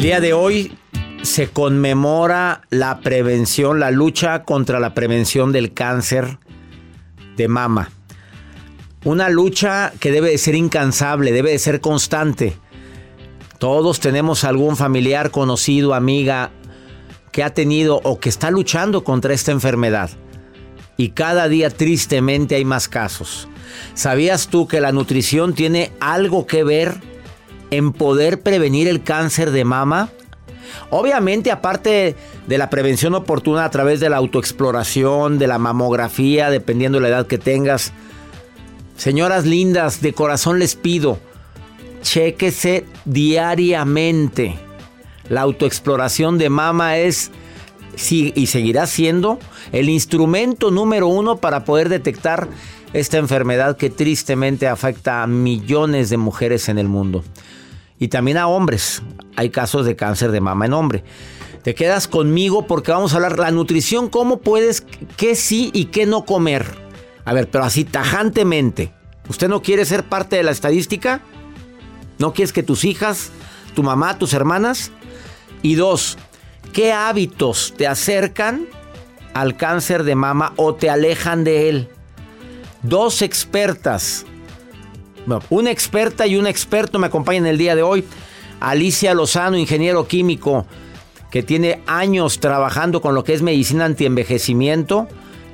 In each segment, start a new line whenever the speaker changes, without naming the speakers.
El día de hoy se conmemora la prevención, la lucha contra la prevención del cáncer de mama. Una lucha que debe de ser incansable, debe de ser constante. Todos tenemos algún familiar, conocido, amiga que ha tenido o que está luchando contra esta enfermedad. Y cada día tristemente hay más casos. ¿Sabías tú que la nutrición tiene algo que ver en poder prevenir el cáncer de mama? Obviamente, aparte de la prevención oportuna a través de la autoexploración, de la mamografía, dependiendo de la edad que tengas. Señoras lindas, de corazón les pido, chéquese diariamente. La autoexploración de mama es y seguirá siendo el instrumento número uno para poder detectar esta enfermedad que tristemente afecta a millones de mujeres en el mundo y también a hombres. Hay casos de cáncer de mama en hombre. Te quedas conmigo porque vamos a hablar la nutrición, cómo puedes, qué sí y qué no comer. A ver, pero así tajantemente. ¿Usted no quiere ser parte de la estadística? ¿No quieres que tus hijas, tu mamá, tus hermanas? Y dos, ¿qué hábitos te acercan al cáncer de mama o te alejan de él? Dos expertas una experta y un experto me acompañan el día de hoy. Alicia Lozano, ingeniero químico, que tiene años trabajando con lo que es medicina antienvejecimiento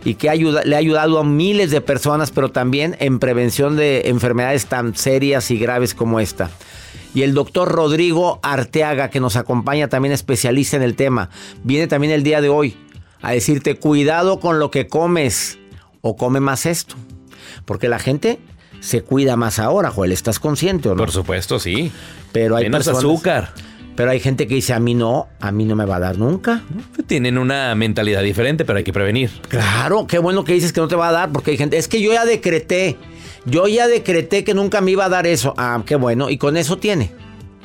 y que le ha ayudado a miles de personas, pero también en prevención de enfermedades tan serias y graves como esta. Y el doctor Rodrigo Arteaga, que nos acompaña también especialista en el tema, viene también el día de hoy a decirte cuidado con lo que comes o come más esto. Porque la gente se cuida más ahora, Joel. ¿Estás consciente o no?
Por supuesto, sí.
Pero hay
Menos azúcar.
Pero hay gente que dice, a mí no, a mí no me va a dar nunca.
Tienen una mentalidad diferente, pero hay que prevenir.
Claro, qué bueno que dices que no te va a dar, porque hay gente, es que yo ya decreté, yo ya decreté que nunca me iba a dar eso. Ah, qué bueno, y con eso tiene.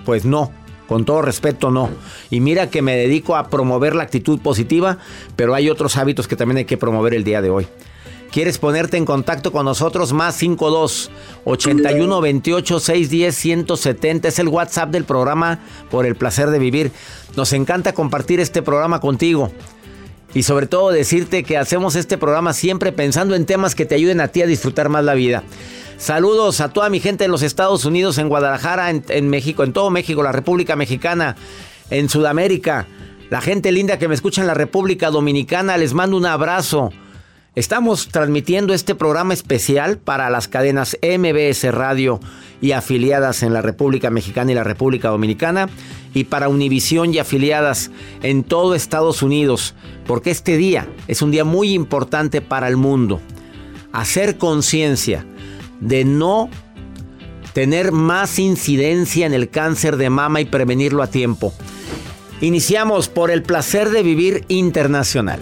Pues no, con todo respeto no. Y mira que me dedico a promover la actitud positiva, pero hay otros hábitos que también hay que promover el día de hoy. ¿Quieres ponerte en contacto con nosotros? Más 52 81 28 610 170 es el WhatsApp del programa por el placer de vivir. Nos encanta compartir este programa contigo. Y sobre todo decirte que hacemos este programa siempre pensando en temas que te ayuden a ti a disfrutar más la vida. Saludos a toda mi gente en los Estados Unidos, en Guadalajara, en, en México, en todo México, la República Mexicana, en Sudamérica La gente linda que me escucha en la República Dominicana, les mando un abrazo. Estamos transmitiendo este programa especial para las cadenas MBS Radio y afiliadas en la República Mexicana y la República Dominicana y para Univisión y afiliadas en todo Estados Unidos, porque este día es un día muy importante para el mundo. Hacer conciencia de no tener más incidencia en el cáncer de mama y prevenirlo a tiempo. Iniciamos por el placer de vivir internacional.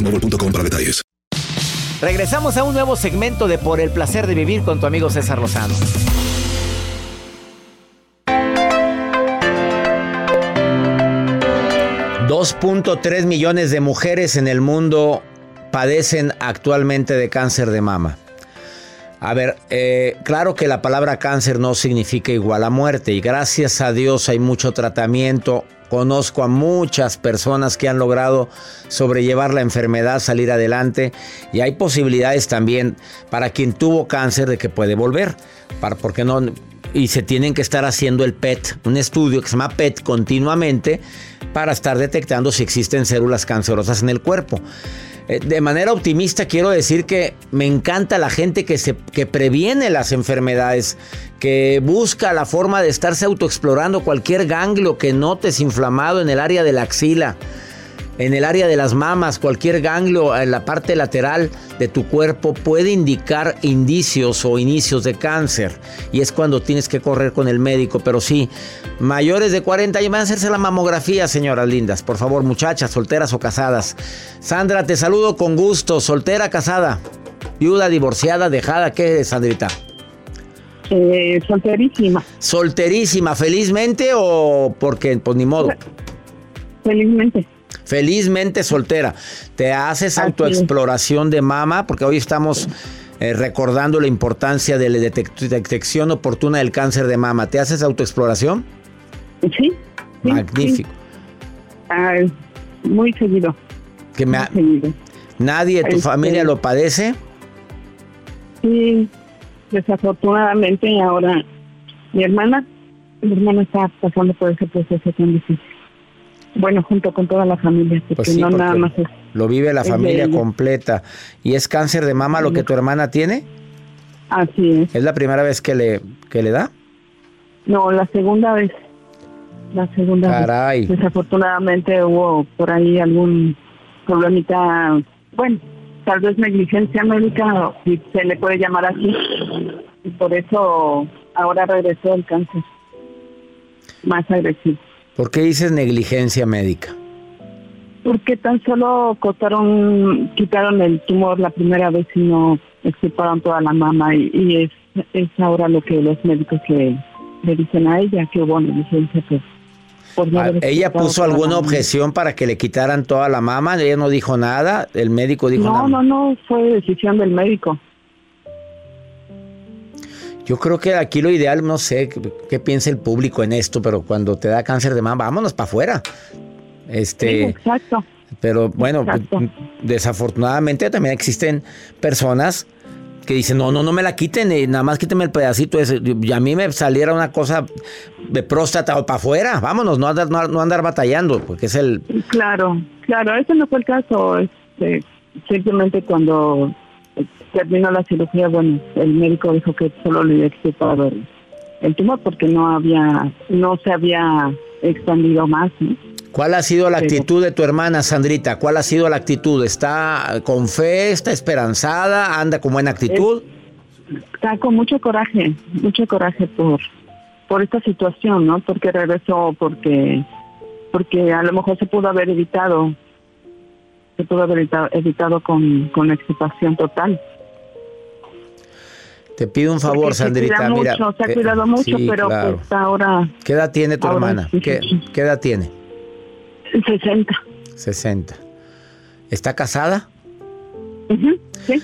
boostmobile.com para detalles.
Regresamos a un nuevo segmento de Por el placer de vivir con tu amigo César Lozano. $2.3 millones de mujeres en el mundo padecen actualmente de cáncer de mama. A ver, eh, claro que la palabra cáncer no significa igual a muerte y gracias a Dios hay mucho tratamiento. Conozco a muchas personas que han logrado sobrellevar la enfermedad, salir adelante y hay posibilidades también para quien tuvo cáncer de que puede volver. Para, porque no, y se tienen que estar haciendo el PET, un estudio que se llama PET continuamente para estar detectando si existen células cancerosas en el cuerpo. Eh, de manera optimista quiero decir que me encanta la gente que, se, que previene las enfermedades, que busca la forma de estarse autoexplorando cualquier ganglio que notes inflamado en el área de la axila en el área de las mamas, cualquier ganglio en la parte lateral de tu cuerpo puede indicar indicios o inicios de cáncer. Y es cuando tienes que correr con el médico. Pero sí, mayores de 40 y van a hacerse la mamografía, señoras lindas. Por favor, muchachas, solteras o casadas. Sandra, te saludo con gusto. Soltera, casada, viuda, divorciada, dejada. ¿Qué eres, Sandrita?
Eh, solterísima.
¿Solterísima, felizmente o porque, pues ni modo?
Felizmente.
Felizmente soltera. ¿Te haces autoexploración de mama? Porque hoy estamos eh, recordando la importancia de la detección oportuna del cáncer de mama. ¿Te haces autoexploración?
Sí.
Magnífico.
Ah, muy seguido.
Que me ¿Nadie de tu familia lo padece?
Sí, desafortunadamente ahora mi hermana, mi hermana está pasando por ese proceso tan difícil. Bueno, junto con toda la familia, porque pues no nada más es,
Lo vive la familia completa. ¿Y es cáncer de mama lo que tu hermana tiene?
Así es.
¿Es la primera vez que le, que le da?
No, la segunda vez. La segunda
Caray.
vez. Desafortunadamente hubo por ahí algún problemita, bueno, tal vez negligencia médica, si se le puede llamar así. Y por eso ahora regresó el cáncer. Más agresivo.
¿Por qué dices negligencia médica?
Porque tan solo cortaron, quitaron el tumor la primera vez y no extirparon toda la mama y, es, es ahora lo que los médicos le, le dicen a ella, que hubo negligencia
por, ah, ¿Ella puso alguna objeción para que le quitaran toda la mama? ¿Ella no dijo nada? ¿El médico dijo
nada?
No,
no, no, fue decisión del médico.
Yo creo que aquí lo ideal, no sé qué, piensa el público en esto, pero cuando te da cáncer de mama, vámonos para afuera. Este,
exacto.
Pero bueno, desafortunadamente también existen personas que dicen, no, no, no me la quiten, eh, nada más quíteme el pedacito ese. Y a mí me saliera una cosa de próstata o para afuera, vámonos, no andar, no, andar batallando, porque es el...
Claro, claro, ese no fue el caso. Este, simplemente cuando terminó la cirugía, bueno, el médico dijo que solo le había extirpado el tumor porque no había, no se había expandido más. ¿no?
¿Cuál ha sido la actitud de tu hermana Sandrita? ¿Cuál ha sido la actitud? ¿Está con fe? ¿Está esperanzada? ¿Anda con buena actitud?
Está con mucho coraje, mucho coraje por, por esta situación, ¿no? Porque regresó, porque, porque a lo mejor se pudo haber evitado, se pudo haber evitado, con, con la extirpación total.
Te pido un favor,
Porque se
Sandrita.
cuida
mira,
mucho, se ha
eh,
cuidado mucho,
sí,
pero
claro.
pues ahora
¿Qué edad tiene tu hermana?
sí,
¿Qué,
sí.
qué edad tiene?
60.
60. ¿Está casada?
Ujú, Sí.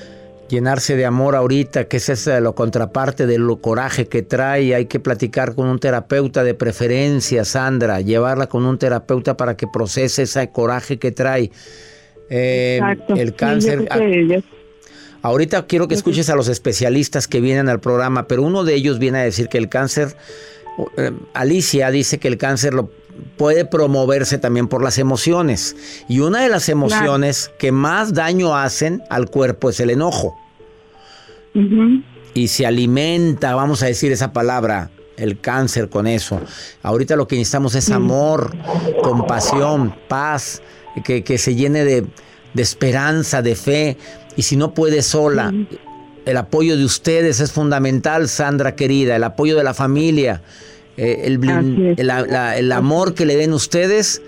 Llenarse de amor ahorita, que esa es eh, lo contraparte del coraje que trae. Hay que platicar con un terapeuta de preferencia, Sandra. Llevarla con un terapeuta para que procese ese coraje que trae. Eh.
Sí,
el cáncer.
ya-
Ahorita quiero que escuches a los especialistas que vienen al programa, pero uno de ellos viene a decir que el cáncer, eh, Alicia dice que el cáncer lo puede promoverse también por las emociones. Y una de las emociones que más daño hacen al cuerpo es el enojo. Y se alimenta, vamos a decir esa palabra, el cáncer con eso. Ahorita lo que necesitamos es amor, compasión, paz, que, que se llene de, de esperanza, de fe. Y si no puede sola, el apoyo de ustedes es fundamental, Sandra querida, el apoyo de la familia, eh, el, el- la- el amor que le den ustedes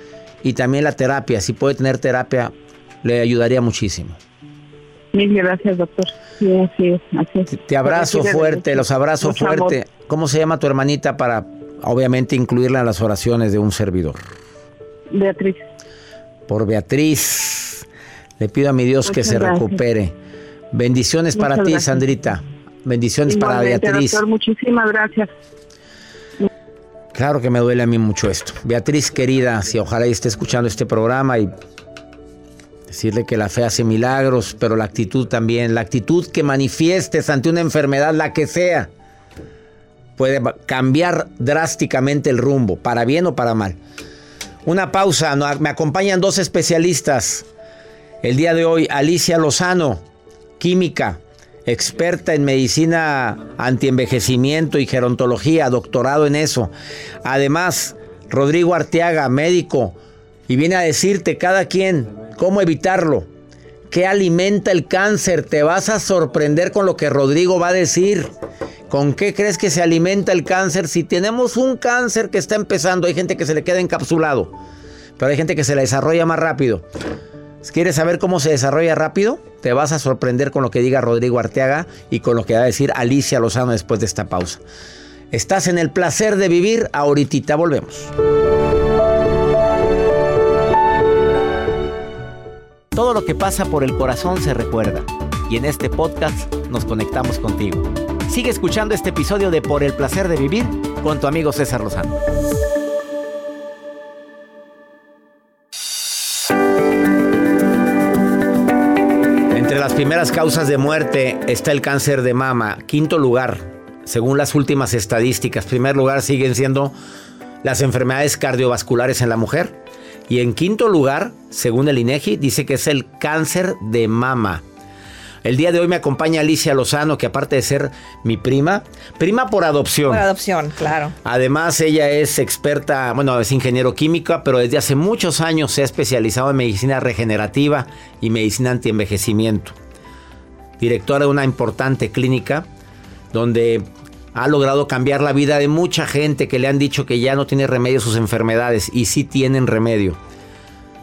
y también la terapia. Si puede tener terapia, le ayudaría muchísimo.
Mil gracias, doctor. Sí, así es, así es.
Te abrazo fuerte, los abrazo
mucho
fuerte.
amor.
¿Cómo se llama tu hermanita para, obviamente, incluirla en las oraciones de un servidor?
Beatriz.
Por Beatriz. Le pido a mi Dios que se
gracias.
recupere. Bendiciones para ti. Sandrita. Bendiciones para Beatriz.
doctor, muchísimas gracias.
Claro que me duele a mí mucho esto. Beatriz querida, si ojalá y esté escuchando este programa y decirle que la fe hace milagros, pero la actitud también, la actitud que manifiestes ante una enfermedad, la que sea, puede cambiar drásticamente el rumbo, para bien o para mal. Una pausa, me acompañan dos especialistas. El día de hoy, Alicia Lozano, química, experta en medicina antienvejecimiento y gerontología, doctorado en eso. Además, Rodrigo Arteaga, médico, y viene a decirte cada quien cómo evitarlo. ¿Qué alimenta el cáncer? Te vas a sorprender con lo que Rodrigo va a decir. ¿Con qué crees que se alimenta el cáncer? Si tenemos un cáncer que está empezando, hay gente que se le queda encapsulado, pero hay gente que se le desarrolla más rápido. ¿Quieres saber cómo se desarrolla rápido? Te vas a sorprender con lo que diga Rodrigo Arteaga y con lo que va a decir Alicia Lozano después de esta pausa. Estás en el placer de vivir, ahorita volvemos. Todo lo que pasa por el corazón se recuerda y en este podcast nos conectamos contigo. Sigue escuchando este episodio de Por el placer de vivir con tu amigo César Lozano. Entre las primeras causas de muerte está el cáncer de mama. Quinto lugar, según las últimas estadísticas. Primer lugar siguen siendo las enfermedades cardiovasculares en la mujer. Y en quinto lugar, según el INEGI, dice que es el cáncer de mama. El día de hoy me acompaña Alicia Lozano, que aparte de ser mi prima, prima por adopción.
Por adopción, claro.
Además, ella es experta, bueno, es ingeniero química, pero desde hace muchos años se ha especializado en medicina regenerativa y medicina antienvejecimiento. Directora de una importante clínica donde ha logrado cambiar la vida de mucha gente que le han dicho que ya no tiene remedio sus enfermedades y sí tienen remedio.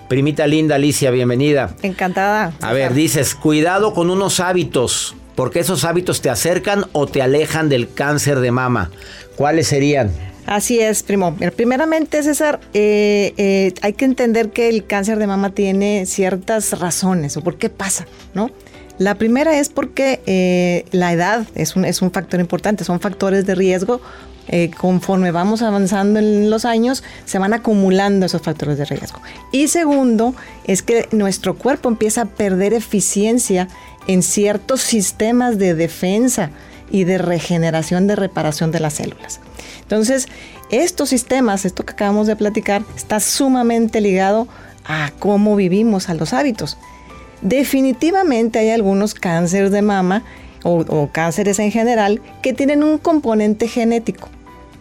Primita linda Alicia, bienvenida.
Encantada.
A ver, dices, cuidado con unos hábitos, porque esos hábitos te acercan o te alejan del cáncer de mama. ¿Cuáles serían?
Así es, primo. Primeramente, César, eh, eh, hay que entender que el cáncer de mama tiene ciertas razones o por qué pasa, ¿no? La primera es porque eh, la edad es un, es un factor importante, son factores de riesgo. eh, conforme vamos avanzando en los años, se van acumulando esos factores de riesgo. Y segundo, es que nuestro cuerpo empieza a perder eficiencia en ciertos sistemas de defensa y de regeneración, de reparación de las células. Entonces, estos sistemas, esto que acabamos de platicar, está sumamente ligado a cómo vivimos, a los hábitos. Definitivamente hay algunos cánceres de mama o, o cánceres en general que tienen un componente genético.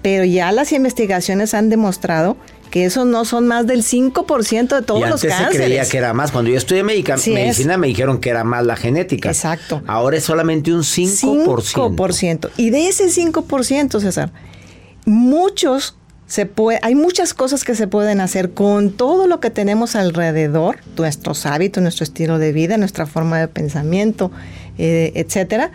Pero ya las investigaciones han demostrado que esos no son más del 5% de todos
y
los cánceres.
se creía que era más. Cuando yo estudié medica-
Así es.
medicina me dijeron que era más la genética.
Exacto.
Ahora es solamente un 5%.
5%. Y de ese 5%, César, muchos se puede, hay muchas cosas que se pueden hacer con todo lo que tenemos alrededor, nuestros hábitos, nuestro estilo de vida, nuestra forma de pensamiento, eh, etcétera,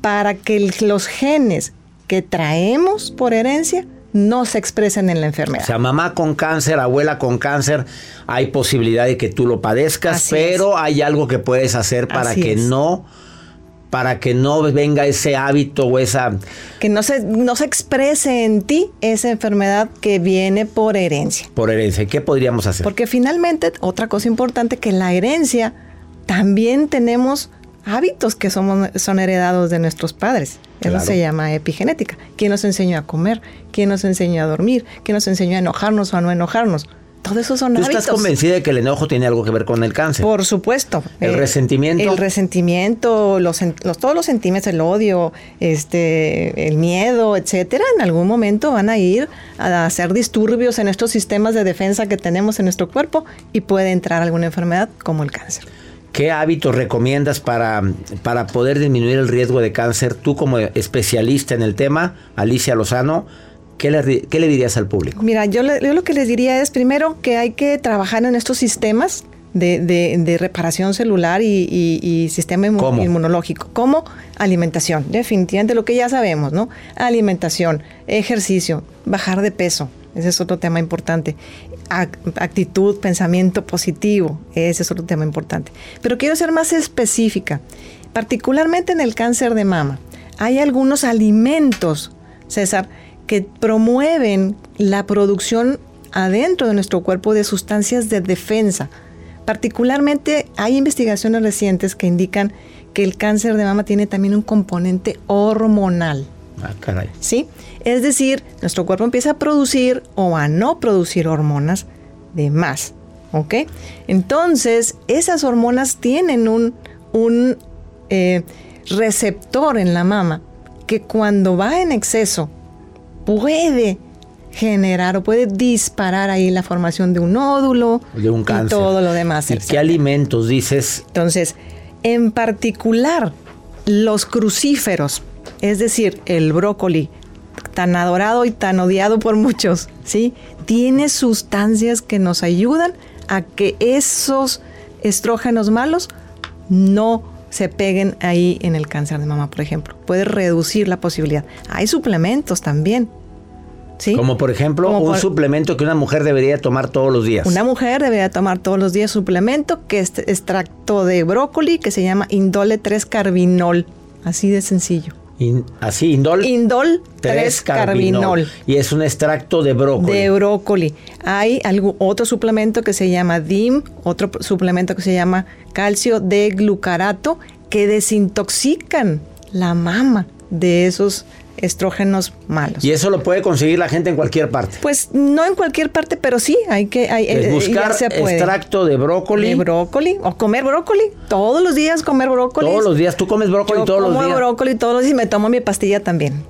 para que los genes que traemos por herencia no se expresen en la
O
enfermedad.
sea, mamá con cáncer, abuela con cáncer, hay posibilidad de que tú lo padezcas,
Así
pero hay algo que puedes hacer para
Así
que
es.
no para que no venga ese hábito o esa
que no se, no se exprese en ti esa enfermedad que viene por herencia.
por herencia. ¿Qué podríamos hacer?
Porque finalmente, otra cosa importante, que la herencia también tenemos hábitos que somos, son heredados de nuestros padres. Eso
Claro.
se llama epigenética. ¿Quién nos enseñó a comer? ¿Quién nos enseñó a dormir? ¿Quién nos enseñó a enojarnos o a no enojarnos? Todo eso son
¿Tú
hábitos.
estás convencida de que el enojo tiene algo que ver con el cáncer?
Por supuesto.
¿El resentimiento?
El resentimiento, los, sen- los- todos los sentimientos, el odio, este, el miedo, etcétera, en algún momento van a ir a hacer disturbios en estos sistemas de defensa que tenemos en nuestro cuerpo y puede entrar alguna enfermedad como el cáncer.
¿Qué hábitos recomiendas para, para poder disminuir el riesgo de cáncer? Tú como especialista en el tema, Alicia Lozano, ¿qué le, ri- qué le dirías al público?
Mira, yo, le- yo lo que les diría es primero que hay que trabajar en estos sistemas de, de- de reparación celular y, y- y sistema inmunológico, como alimentación, definitivamente lo que ya sabemos, ¿no? Alimentación, ejercicio, bajar de peso, ese es otro tema importante. Ac- actitud, pensamiento positivo, ese es otro tema importante. Pero quiero ser más específica, particularmente en el cáncer de mama. Hay algunos alimentos, César, que promueven la producción adentro de nuestro cuerpo de sustancias de defensa. Particularmente hay investigaciones recientes que indican que el cáncer de mama tiene también un componente hormonal.
Ah, caray.
¿sí? Es decir, nuestro cuerpo empieza a producir o a no producir hormonas de más, ¿ok? Entonces, esas hormonas tienen un, un eh, receptor en la mama que cuando va en exceso puede generar o puede disparar ahí la formación de un nódulo
De un
y
cáncer.
todo lo demás.
¿Y qué alimentos dices?
Entonces, en particular, los crucíferos, es decir, el brócoli, tan adorado y tan odiado por muchos, ¿sí? Tiene sustancias que nos ayudan a que esos estrógenos malos no se peguen ahí en el cáncer de mama, por ejemplo. Puede reducir la posibilidad. Hay suplementos también. ¿sí?
Como por ejemplo,
Como
un
por-
suplemento que una mujer debería tomar todos los días.
Una mujer debería tomar todos los días suplemento que es extracto de brócoli que se llama indole 3 carbinol. Así de sencillo.
In- así, indol.
Indol 3 carbinol.
Y es un extracto de brócoli.
De brócoli. Hay otro suplemento que se llama DIM, otro suplemento que se llama calcio de glucarato, que desintoxican la mama de esos estrógenos malos.
y eso lo puede conseguir la gente en cualquier parte.
Pues no en cualquier parte, pero sí, hay que hay,
Es
eh,
buscar
se puede.
extracto de brócoli.
De brócoli o comer brócoli. Todos los días comer brócoli.
Todos los días. Tú comes brócoli
Yo
todos los
como
días.
brócoli todos los días y me tomo mi pastilla también.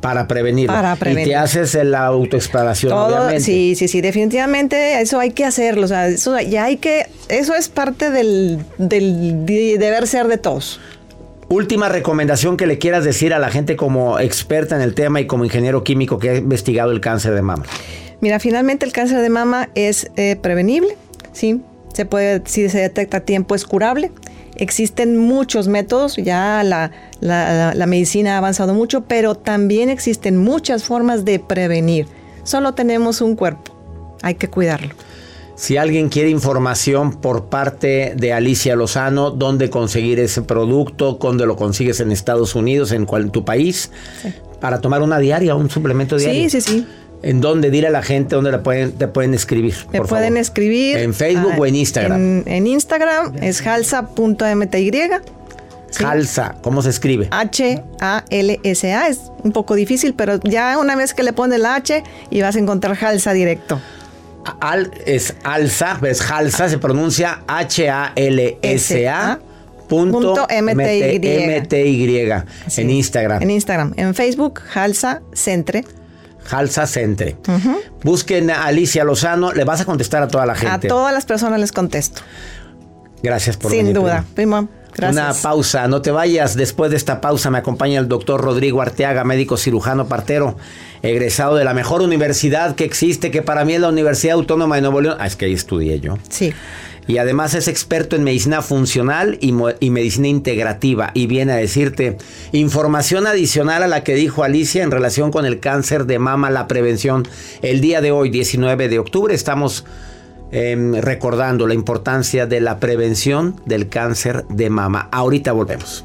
Para prevenir.
Para
Y
prevenir.
te haces la autoexploración,
Todo,
obviamente.
sí, sí, sí, definitivamente eso hay que hacerlo. O sea, eso ya hay que, eso es parte del, del de- deber ser de todos.
Última recomendación que le quieras decir a la gente como experta en el tema y como ingeniero químico que ha investigado el cáncer de mama.
Mira, finalmente el cáncer de mama es eh, prevenible, ¿sí? Se puede, si se detecta a tiempo, es curable. Existen muchos métodos, ya la, la- la- la medicina ha avanzado mucho, pero también existen muchas formas de prevenir. Solo tenemos un cuerpo, hay que cuidarlo.
Si alguien quiere información por parte de Alicia Lozano, dónde conseguir ese producto, dónde lo consigues en Estados Unidos, en tu país, para tomar una diaria, un suplemento diario.
Sí, sí, sí.
¿En dónde? Dile a la gente dónde le pueden, te pueden escribir.
Me
por
pueden
favor.
escribir.
¿En Facebook
ah,
o en Instagram?
En, en Instagram es halsa.mty. Sí.
Halsa, ¿cómo se escribe?
H-A-L-S-A. Es un poco difícil, pero ya una vez que le pones la H y vas a encontrar Halsa directo.
Al, es alza, es halsa, se pronuncia H-A-L-S-A. Punto
MTY.
MTY en. Instagram.
En Instagram. En Facebook, Halsa Centre.
Halsa Centre. Busquen a Alicia Lozano, le vas a contestar a toda la
A
gente.
todas las personas les contesto.
Gracias por
Sin
venir,
duda.
prima.
Primo, gracias.
Una pausa, no te vayas. Después de esta pausa me acompaña el doctor Rodrigo Arteaga, médico cirujano partero, egresado de la mejor universidad que existe, que para mí es la Universidad Autónoma de Nuevo León. Ah, es que ahí estudié yo.
Sí.
Y además es experto en medicina funcional y, y medicina integrativa. Y viene a decirte información adicional a la que dijo Alicia en relación con el cáncer de mama, la prevención. El día de hoy, 19 de octubre, estamos em, recordando la importancia de la prevención del cáncer de mama. Ahorita volvemos.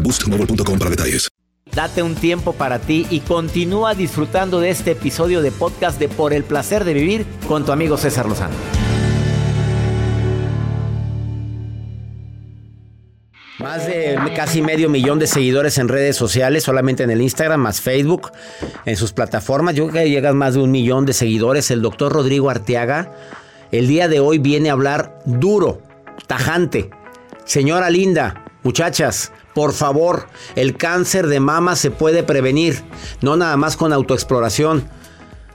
boostmobile.com para detalles.
Date un tiempo para ti y continúa disfrutando de este episodio de podcast de Por el placer de vivir con tu amigo César Lozano. Más de casi medio millón de seguidores en redes sociales, solamente en el Instagram, más Facebook, en sus plataformas. Yo creo que llegan más de un millón de seguidores. El doctor Rodrigo Arteaga, el día de hoy viene a hablar duro, tajante. Señora linda, muchachas, por favor, el cáncer de mama se puede prevenir, no nada más con autoexploración.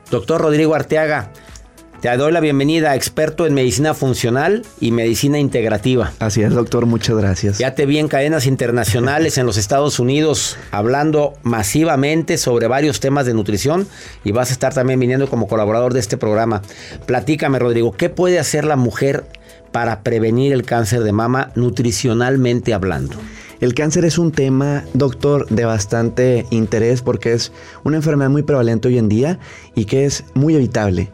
Doctor Rodrigo Arteaga, te doy la bienvenida, experto en medicina funcional y medicina integrativa.
Así es, doctor, muchas gracias.
Ya te vi en cadenas internacionales en los Estados Unidos hablando masivamente sobre varios temas de nutrición y vas a estar también viniendo como colaborador de este programa. Platícame, Rodrigo, ¿qué puede hacer la mujer para prevenir el cáncer de mama nutricionalmente hablando?
El cáncer es un tema, doctor, de bastante interés porque es una enfermedad muy prevalente hoy en día y que es muy evitable.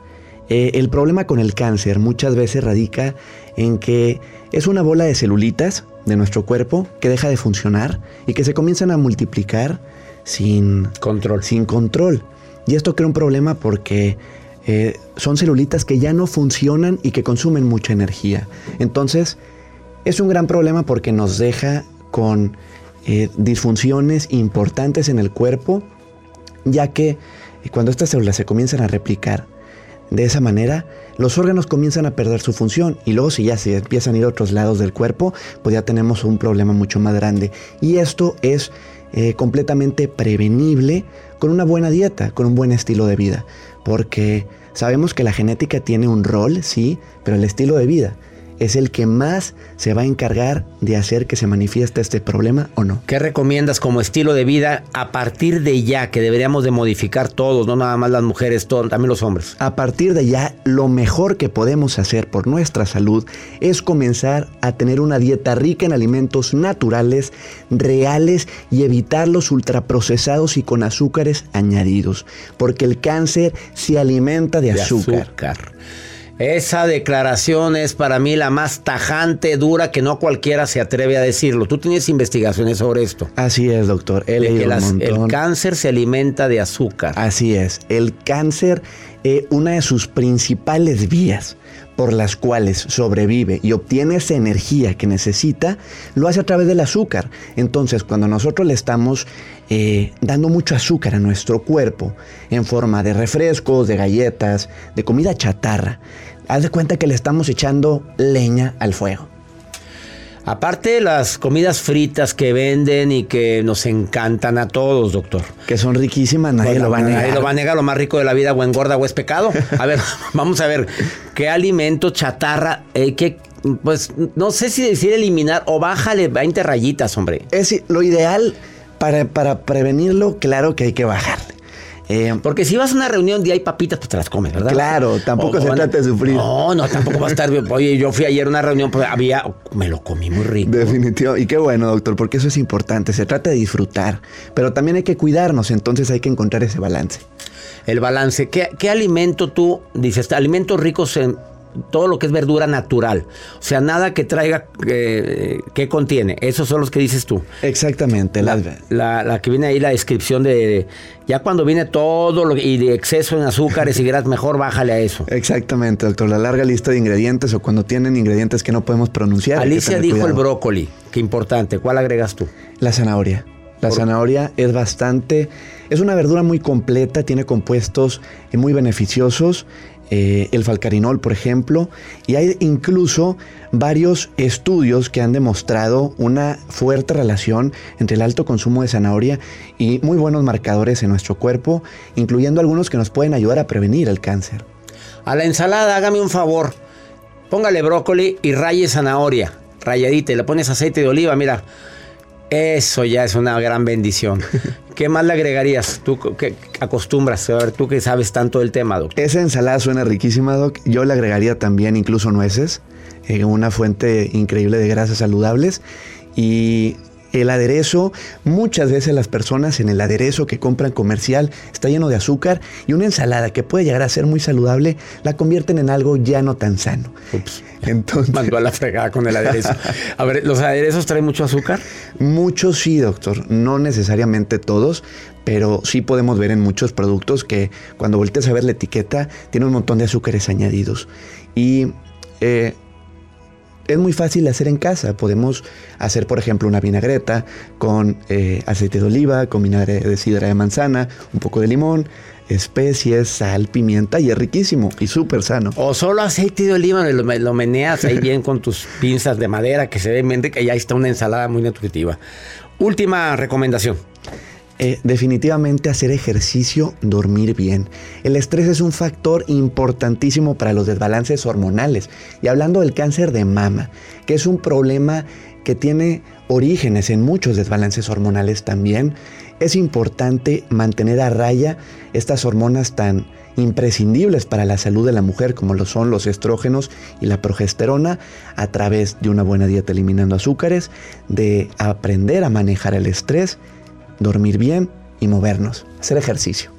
Eh, el problema con el cáncer muchas veces radica en que es una bola de celulitas de nuestro cuerpo que deja de funcionar y que se comienzan a multiplicar sin
control.
Sin control. Y esto crea un problema porque eh, son celulitas que ya no funcionan y que consumen mucha energía. Entonces, es un gran problema porque nos deja con eh, disfunciones importantes en el cuerpo, ya que eh, cuando estas células se comienzan a replicar de esa manera, los órganos comienzan a perder su función y luego si ya se empiezan a ir a otros lados del cuerpo, pues ya tenemos un problema mucho más grande. Y esto es eh, completamente prevenible con una buena dieta, con un buen estilo de vida, porque sabemos que la genética tiene un rol, sí, pero el estilo de vida es el que más se va a encargar de hacer que se manifieste este problema o no.
¿Qué recomiendas como estilo de vida a partir de ya que deberíamos de modificar todos, no nada más las mujeres, también los hombres?
A partir de ya, lo mejor que podemos hacer por nuestra salud es comenzar a tener una dieta rica en alimentos naturales, reales y evitar los ultraprocesados y con azúcares añadidos, porque el cáncer se alimenta de,
De
azúcar.
azúcar. Esa declaración es para mí la más tajante, dura, que no cualquiera se atreve a decirlo. Tú tienes investigaciones sobre esto.
Así es, doctor. He
De
un
el cáncer se alimenta de azúcar.
Así es. El cáncer, eh, una de sus principales vías por las cuales sobrevive y obtiene esa energía que necesita, lo hace a través del azúcar. Entonces, cuando nosotros le estamos eh, dando mucho azúcar a nuestro cuerpo en forma de refrescos, de galletas, de comida chatarra, haz de cuenta que le estamos echando leña al fuego.
Aparte de las comidas fritas que venden y que nos encantan a todos, doctor.
Que son riquísimas, nadie
Bueno,
lo va a negar.
Nadie lo va a negar, lo más rico de la vida, o engorda o es pecado. A ver, vamos a ver, ¿qué alimento chatarra, eh, qué, pues no sé si decir eliminar o bájale 20 rayitas, hombre.
Es lo ideal para, para prevenirlo, claro que hay que bajarle.
Eh, Porque si vas a una reunión y hay papitas, pues te las comes, ¿verdad?
Claro, tampoco
O-
se
o-
trata de sufrir.
No, no, tampoco va a estar. Oye, yo fui ayer a una reunión, pues había. Me lo comí muy rico.
Definitivo. Y qué bueno, doctor, porque eso es importante. Se trata de disfrutar, pero también hay que cuidarnos, entonces hay que encontrar ese balance.
El balance. ¿Qué, qué alimento tú dices? Alimentos ricos en todo lo que es verdura natural. O sea, nada que traiga. eh, ¿Qué contiene? Esos son los que dices tú.
Exactamente. La,
La, la que viene ahí, la descripción de. Ya cuando viene todo lo, y de exceso en azúcares y grasas, mejor bájale a eso.
Exactamente, doctor. La larga lista de ingredientes o cuando tienen ingredientes que no podemos pronunciar. que
Alicia dijo
cuidado.
el brócoli. Qué importante. ¿Cuál agregas tú?
La zanahoria. La zanahoria es bastante, es una verdura muy completa, tiene compuestos eh, muy beneficiosos, eh, el falcarinol, por ejemplo, y hay incluso varios estudios que han demostrado una fuerte relación entre el alto consumo de zanahoria y muy buenos marcadores en nuestro cuerpo, incluyendo algunos que nos pueden ayudar a prevenir el cáncer.
A la ensalada, hágame un favor. Póngale brócoli y raye zanahoria. Rayadita y le pones aceite de oliva, mira. Eso ya es una gran bendición. ¿Qué más le agregarías? Tú que acostumbras, a ver, tú que sabes tanto del tema, doctor.
Esa ensalada suena riquísima, Doc. Yo le agregaría también incluso nueces, eh, una fuente increíble de grasas saludables. Y el aderezo, muchas veces las personas en el aderezo que compran comercial está lleno de azúcar y una ensalada que puede llegar a ser muy saludable la convierten en algo ya no tan sano.
Ups.
Entonces,
Mandó a la fregada con el aderezo. A ver, ¿los aderezos traen mucho azúcar?
Muchos sí, doctor. No necesariamente todos, pero sí podemos ver en muchos productos que cuando volteas a ver la etiqueta tiene un montón de azúcares añadidos. Y eh, es muy fácil hacer en casa. Podemos hacer, por ejemplo, una vinagreta con eh, aceite de oliva, con vinagre de sidra de manzana, un poco de limón, especies, sal, pimienta y es riquísimo y súper sano.
O solo aceite de oliva, lo, lo meneas ahí bien con tus pinzas de madera que se ve en mente que ya está una ensalada muy nutritiva. Última recomendación.
Eh, definitivamente hacer ejercicio, dormir bien. El estrés es un factor importantísimo para los desbalances hormonales. Y hablando del cáncer de mama, que es un problema que tiene orígenes en muchos desbalances hormonales también, es importante mantener a raya estas hormonas tan imprescindibles para la salud de la mujer como lo son los estrógenos y la progesterona a través de una buena dieta eliminando azúcares, de aprender a manejar el estrés, dormir bien y movernos, hacer ejercicio.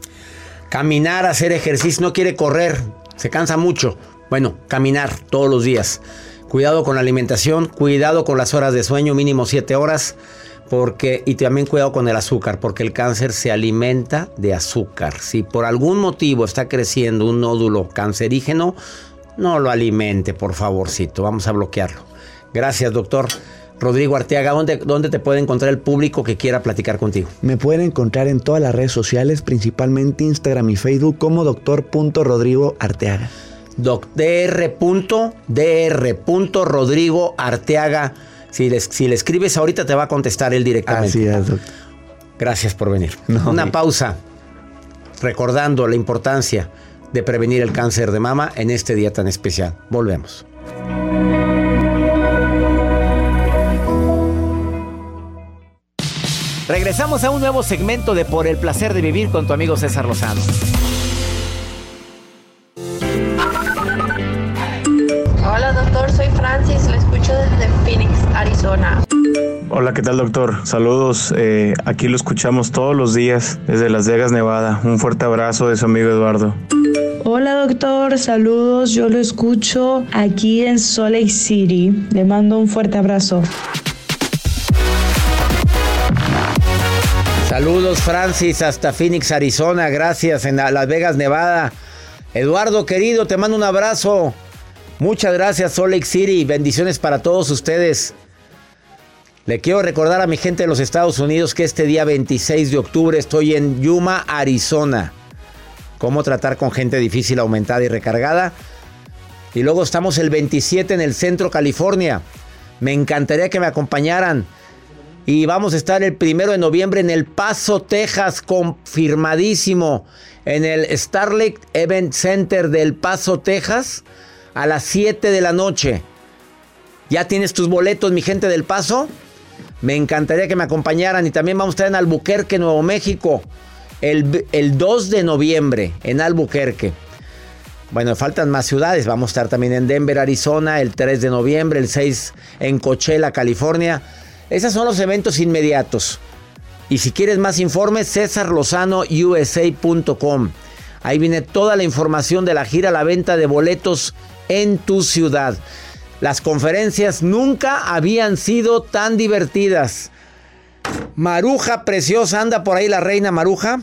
Caminar, hacer ejercicio, no quiere correr, se cansa mucho. Bueno, caminar todos los días. Cuidado con la alimentación, cuidado con las horas de sueño, mínimo 7 horas, porque y también cuidado con el azúcar, porque el cáncer se alimenta de azúcar. Si por algún motivo está creciendo un nódulo cancerígeno, no lo alimente, por favorcito. Vamos a bloquearlo. Gracias, doctor. Rodrigo Arteaga, ¿dónde, ¿dónde te puede encontrar el público que quiera platicar contigo?
Me pueden encontrar en todas las redes sociales, principalmente Instagram y Facebook, como doctor.rodrigo Arteaga.
Doc, Dr. Dr. Rodrigo Arteaga. Si le, si le escribes ahorita te va a contestar él directamente.
Así es, doctor.
Gracias por venir.
No,
Una pausa. Recordando la importancia de prevenir el cáncer de mama en este día tan especial. Volvemos.
Regresamos a un nuevo segmento de Por el placer de vivir con tu amigo César Lozano.
Hola doctor, soy Francis, le escucho desde Phoenix, Arizona.
Hola, ¿qué tal doctor? Saludos, eh, aquí lo escuchamos todos los días desde Las Vegas, Nevada. Un fuerte abrazo de su amigo Eduardo.
Hola doctor, saludos, yo lo escucho aquí en Salt Lake City. Le mando un fuerte abrazo.
Saludos Francis hasta Phoenix, Arizona. Gracias en Las Vegas, Nevada. Eduardo querido, te mando un abrazo. Muchas gracias Salt Lake City. Bendiciones para todos ustedes. Le quiero recordar a mi gente de los Estados Unidos que este día 26 de octubre estoy en Yuma, Arizona. Cómo tratar con gente difícil, aumentada y recargada. Y luego estamos el 27 en el centro, California. Me encantaría que me acompañaran. Y vamos a estar el primero de noviembre en El Paso, Texas, confirmadísimo. En el Starlight Event Center del Paso, Texas, a las 7 de la noche. ¿Ya tienes tus boletos, mi gente del Paso? Me encantaría que me acompañaran y también vamos a estar en Albuquerque, Nuevo México, el, el 2 de noviembre en Albuquerque. Bueno, faltan más ciudades. Vamos a estar también en Denver, Arizona, el 3 de noviembre, el 6 en Coachella, California. Esos son los eventos inmediatos. Y si quieres más informes, cesarlozanousa.com. Ahí viene toda la información de la gira, la venta de boletos en tu ciudad. Las conferencias nunca habían sido tan divertidas. Maruja preciosa, anda por ahí la reina Maruja.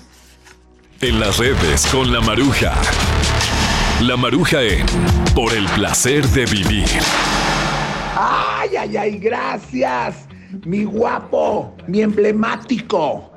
En las redes con la Maruja. La Maruja en Por el placer de vivir.
Ay, ay, ay, gracias. Mi guapo, mi emblemático,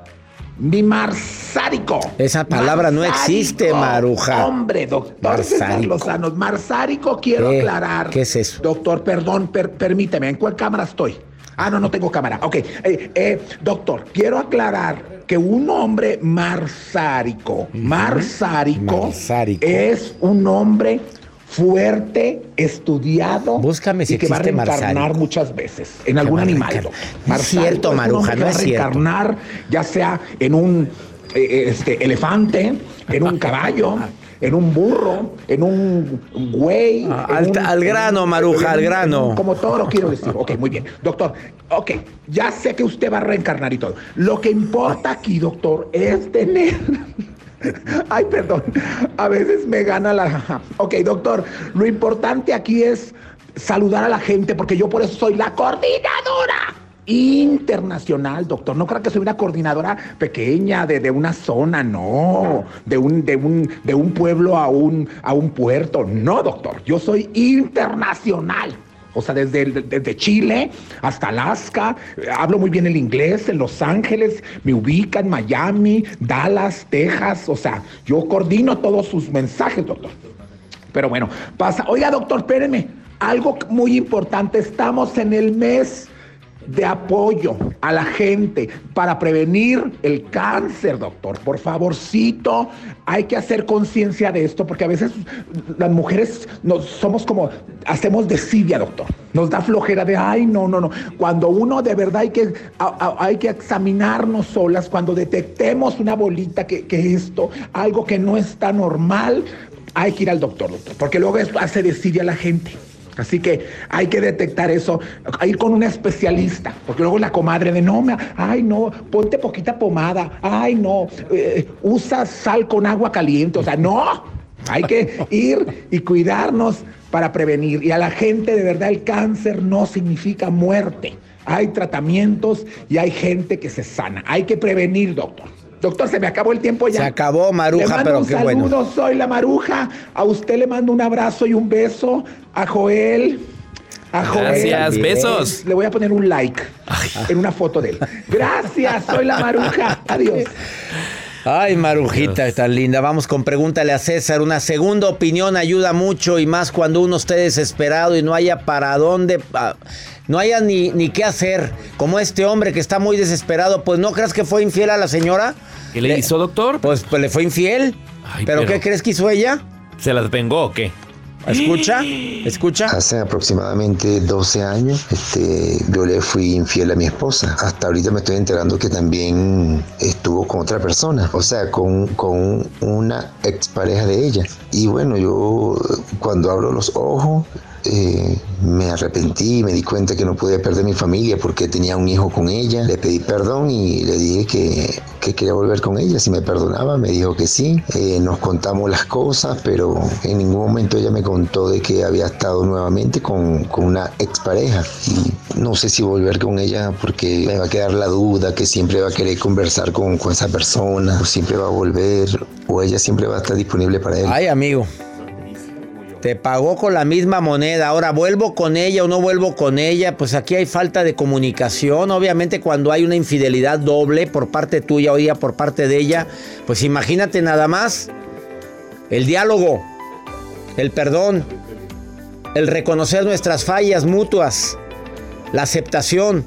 mi marsárico.
Esa palabra no existe, Maruja.
Hombre, doctor César
Marsárico.
Lozano. Marsárico, quiero
¿Qué?
aclarar.
¿Qué es eso?
Doctor, perdón, per- permíteme, ¿en cuál cámara estoy? Ah, no, no tengo cámara. Ok, eh, eh, doctor, quiero aclarar que un hombre marsárico, marsárico,
Marsárico.
es un hombre fuerte, estudiado
Búscame si
y que va a reencarnar muchas veces en algún animal.
No es cierto,
un
Maruja, no es
a
cierto.
reencarnar ya sea en un eh, este, elefante, en un caballo, en un burro, en un güey.
Ah,
en
al-
un-
al grano, Maruja,
en
al grano.
Como toro, quiero decir. Ok, muy bien. Doctor, ok, ya sé que usted va a reencarnar y todo. Lo que importa aquí, doctor, es tener. Ay, perdón. A veces me gana la. Ok, doctor, lo importante aquí es saludar a la gente porque yo por eso soy la coordinadora internacional, doctor. No creo que soy una coordinadora pequeña de, de una zona, no. De un, de un, de un pueblo a un, a un puerto. No, doctor. Yo soy internacional. O sea, desde, desde Chile hasta Alaska, hablo muy bien el inglés, en Los Ángeles, me ubican, Miami, Dallas, Texas, o sea, yo coordino todos sus mensajes, doctor. Pero bueno, pasa. Oiga, doctor, espéreme. Algo muy importante. Estamos en el mes de apoyo a la gente para prevenir el cáncer, doctor. Por favorcito, hay que hacer conciencia de esto porque a veces las mujeres nos somos como hacemos desidia, doctor. Nos da flojera de, ay, no, no, no. Cuando uno de verdad hay que, hay que examinarnos solas, cuando detectemos una bolita que, que esto, algo que no está normal, hay que ir al doctor, doctor, porque luego esto hace desidia a la gente. Así que hay que detectar eso, ir con un especialista, porque luego la comadre de no, me, ay no, ponte poquita pomada, ay no, eh, usa sal con agua caliente, o sea, no, hay que ir y cuidarnos para prevenir. Y a la gente de verdad el cáncer no significa muerte. Hay tratamientos y hay gente que se sana. Hay que prevenir, doctor. Doctor, se me acabó el tiempo ya.
Se acabó, Maruja,
Le mando
pero
un
qué
saludo,
bueno.
soy la Maruja. A usted le mando un abrazo y un beso. A Joel. A Joel.
Gracias,
también.
besos.
Le voy a poner un like en una foto de él. Gracias, soy la Maruja. Adiós.
Ay, Marujita, tan linda. Vamos con pregúntale a César. Una segunda opinión ayuda mucho y más cuando uno esté desesperado y no haya para dónde, no haya ni, ni qué hacer. Como este hombre que está muy desesperado, pues no crees que fue infiel a la señora.
¿Qué le hizo, doctor?
Pues, pues le fue infiel. ¿Pero,
pero-
qué crees que hizo ella?
¿Se las vengó o qué?
Escucha, escucha.
Hace aproximadamente 12 años este, yo le fui infiel a mi esposa. Hasta ahorita me estoy enterando que también estuvo con otra persona, o sea, con, con una expareja de ella. Y bueno, yo cuando abro los ojos eh, me arrepentí, me di cuenta que no podía perder mi familia porque tenía un hijo con ella. Le pedí perdón y le dije que, que quería volver con ella. Si me perdonaba, me dijo que sí. Eh, nos contamos las cosas, pero en ningún momento ella me contó de que había estado nuevamente con, con una expareja. Y no sé si volver con ella porque me va a quedar la duda que siempre va a querer conversar con, con esa persona, o siempre va a volver, o ella siempre va a estar disponible para él.
Ay, amigo. Te pagó con la misma moneda. Ahora vuelvo con ella o no vuelvo con ella. Pues aquí hay falta de comunicación. Obviamente cuando hay una infidelidad doble por parte tuya o ella por parte de ella. Pues imagínate nada más. El diálogo. El perdón. El reconocer nuestras fallas mutuas. La aceptación.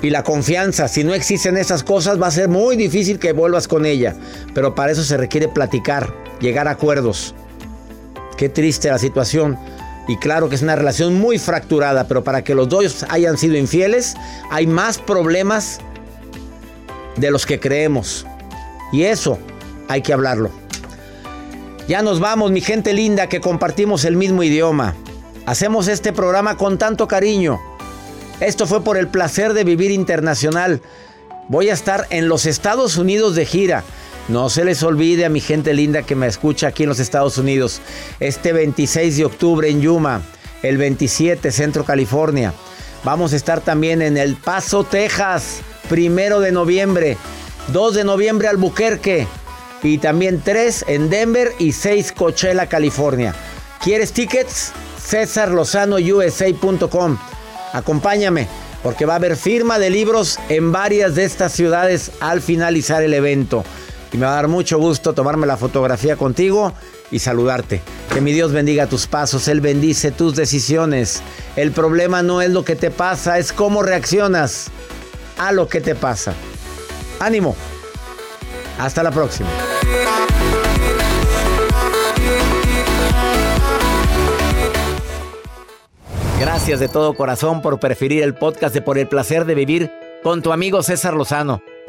Y la confianza. Si no existen esas cosas va a ser muy difícil que vuelvas con ella. Pero para eso se requiere platicar. Llegar a acuerdos. Qué triste la situación. Y claro que es una relación muy fracturada, pero para que los dos hayan sido infieles, hay más problemas de los que creemos. Y eso hay que hablarlo. Ya nos vamos, mi gente linda, que compartimos el mismo idioma. Hacemos este programa con tanto cariño. Esto fue por el placer de vivir internacional. Voy a estar en los Estados Unidos de gira. No se les olvide a mi gente linda que me escucha aquí en los Estados Unidos. Este 26 de octubre en Yuma, el 27 Centro California. Vamos a estar también en El Paso, Texas, primero de noviembre. 2 de noviembre Albuquerque. Y también 3 en Denver y 6 Coachella, California. ¿Quieres tickets? USA.com. Acompáñame porque va a haber firma de libros en varias de estas ciudades al finalizar el evento. Y me va a dar mucho gusto tomarme la fotografía contigo y saludarte. Que mi Dios bendiga tus pasos, Él bendice tus decisiones. El problema no es lo que te pasa, es cómo reaccionas a lo que te pasa. Ánimo. Hasta la próxima. Gracias de todo corazón por preferir el podcast de Por el placer de vivir con tu amigo César Lozano.